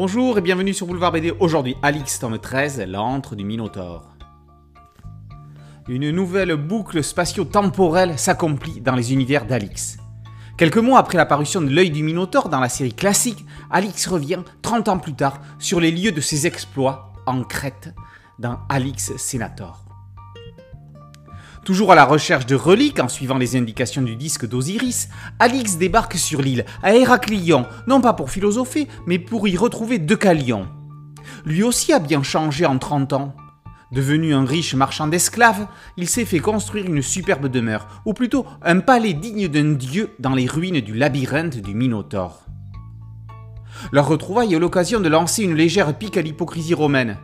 Bonjour et bienvenue sur Boulevard BD. Aujourd'hui, Alix, tome 13, l'antre du Minotaure. Une nouvelle boucle spatio-temporelle s'accomplit dans les univers d'Alix. Quelques mois après l'apparition de l'œil du Minotaure dans la série classique, Alix revient 30 ans plus tard sur les lieux de ses exploits en Crète dans Alix Senator. Toujours à la recherche de reliques en suivant les indications du disque d'Osiris, Alix débarque sur l'île, à Héraclion, non pas pour philosopher, mais pour y retrouver Deucalion. Lui aussi a bien changé en 30 ans. Devenu un riche marchand d'esclaves, il s'est fait construire une superbe demeure, ou plutôt un palais digne d'un dieu dans les ruines du labyrinthe du Minotaure. Leur retrouvaille est l'occasion de lancer une légère pique à l'hypocrisie romaine.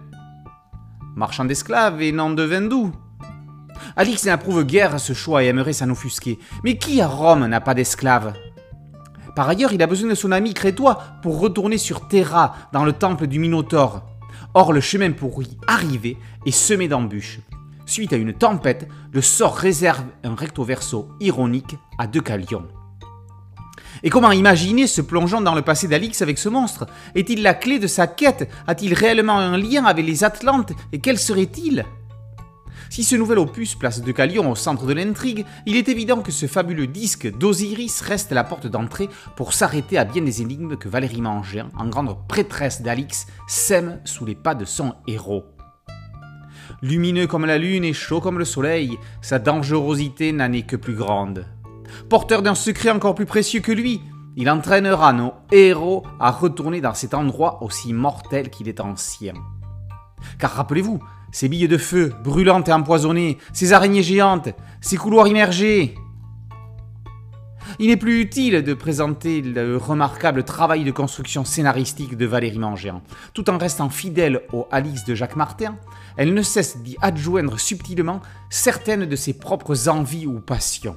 Marchand d'esclaves et non de vin doux, Alix n'approuve guère ce choix et aimerait s'en offusquer. Mais qui à Rome n'a pas d'esclaves? Par ailleurs, il a besoin de son ami crétois pour retourner sur Terra, dans le temple du Minotaure. Or, le chemin pour y arriver est semé d'embûches. Suite à une tempête, le sort réserve un recto verso ironique à Deucalion. Et comment imaginer se plongeant dans le passé d'Alix avec ce monstre? Est-il la clé de sa quête? A-t-il réellement un lien avec les Atlantes? Et quel serait-il? Si ce nouvel opus place Deucalion au centre de l'intrigue, il est évident que ce fabuleux disque d'Osiris reste la porte d'entrée pour s'arrêter à bien des énigmes que Valérie Mangin, en grande prêtresse d'Alix, sème sous les pas de son héros. Lumineux comme la lune et chaud comme le soleil, sa dangerosité n'en est que plus grande. Porteur d'un secret encore plus précieux que lui, il entraînera nos héros à retourner dans cet endroit aussi mortel qu'il est ancien. Car rappelez-vous, ces billes de feu, brûlantes et empoisonnées, ces araignées géantes, ces couloirs immergés. Il n'est plus utile de présenter le remarquable travail de construction scénaristique de Valérie Mangin. Tout en restant fidèle au Alice de Jacques Martin, elle ne cesse d'y adjoindre subtilement certaines de ses propres envies ou passions.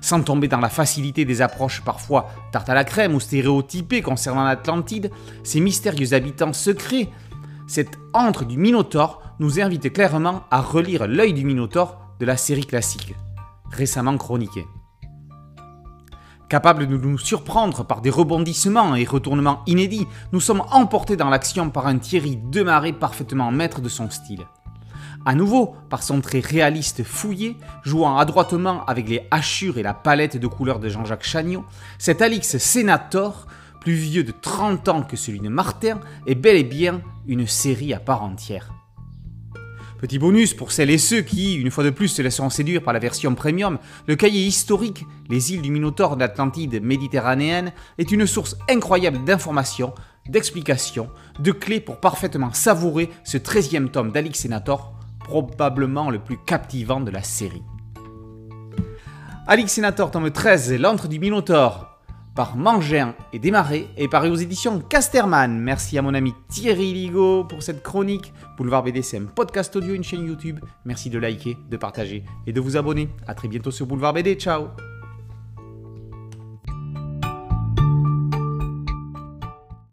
Sans tomber dans la facilité des approches parfois tarte à la crème ou stéréotypées concernant l'Atlantide, ces mystérieux habitants secrets, cette antre du Minotaure nous invite clairement à relire L'œil du Minotaure de la série classique, récemment chroniquée. Capable de nous surprendre par des rebondissements et retournements inédits, nous sommes emportés dans l'action par un Thierry Demaré parfaitement maître de son style. À nouveau, par son trait réaliste fouillé, jouant adroitement avec les hachures et la palette de couleurs de Jean-Jacques Chagnot, cet Alix Sénator, plus vieux de 30 ans que celui de Martin, est bel et bien une série à part entière. Petit bonus pour celles et ceux qui, une fois de plus, se laisseront séduire par la version premium, le cahier historique Les îles du Minotaure d'Atlantide méditerranéenne est une source incroyable d'informations, d'explications, de clés pour parfaitement savourer ce 13e tome d'Alix Senator, probablement le plus captivant de la série. Alix Senator tome 13, L'antre du Minotaure, par Mangin et Démarré et paru aux éditions Casterman. Merci à mon ami Thierry Ligo pour cette chronique. Boulevard BD, c'est un podcast audio, une chaîne YouTube. Merci de liker, de partager et de vous abonner. A très bientôt sur Boulevard BD. Ciao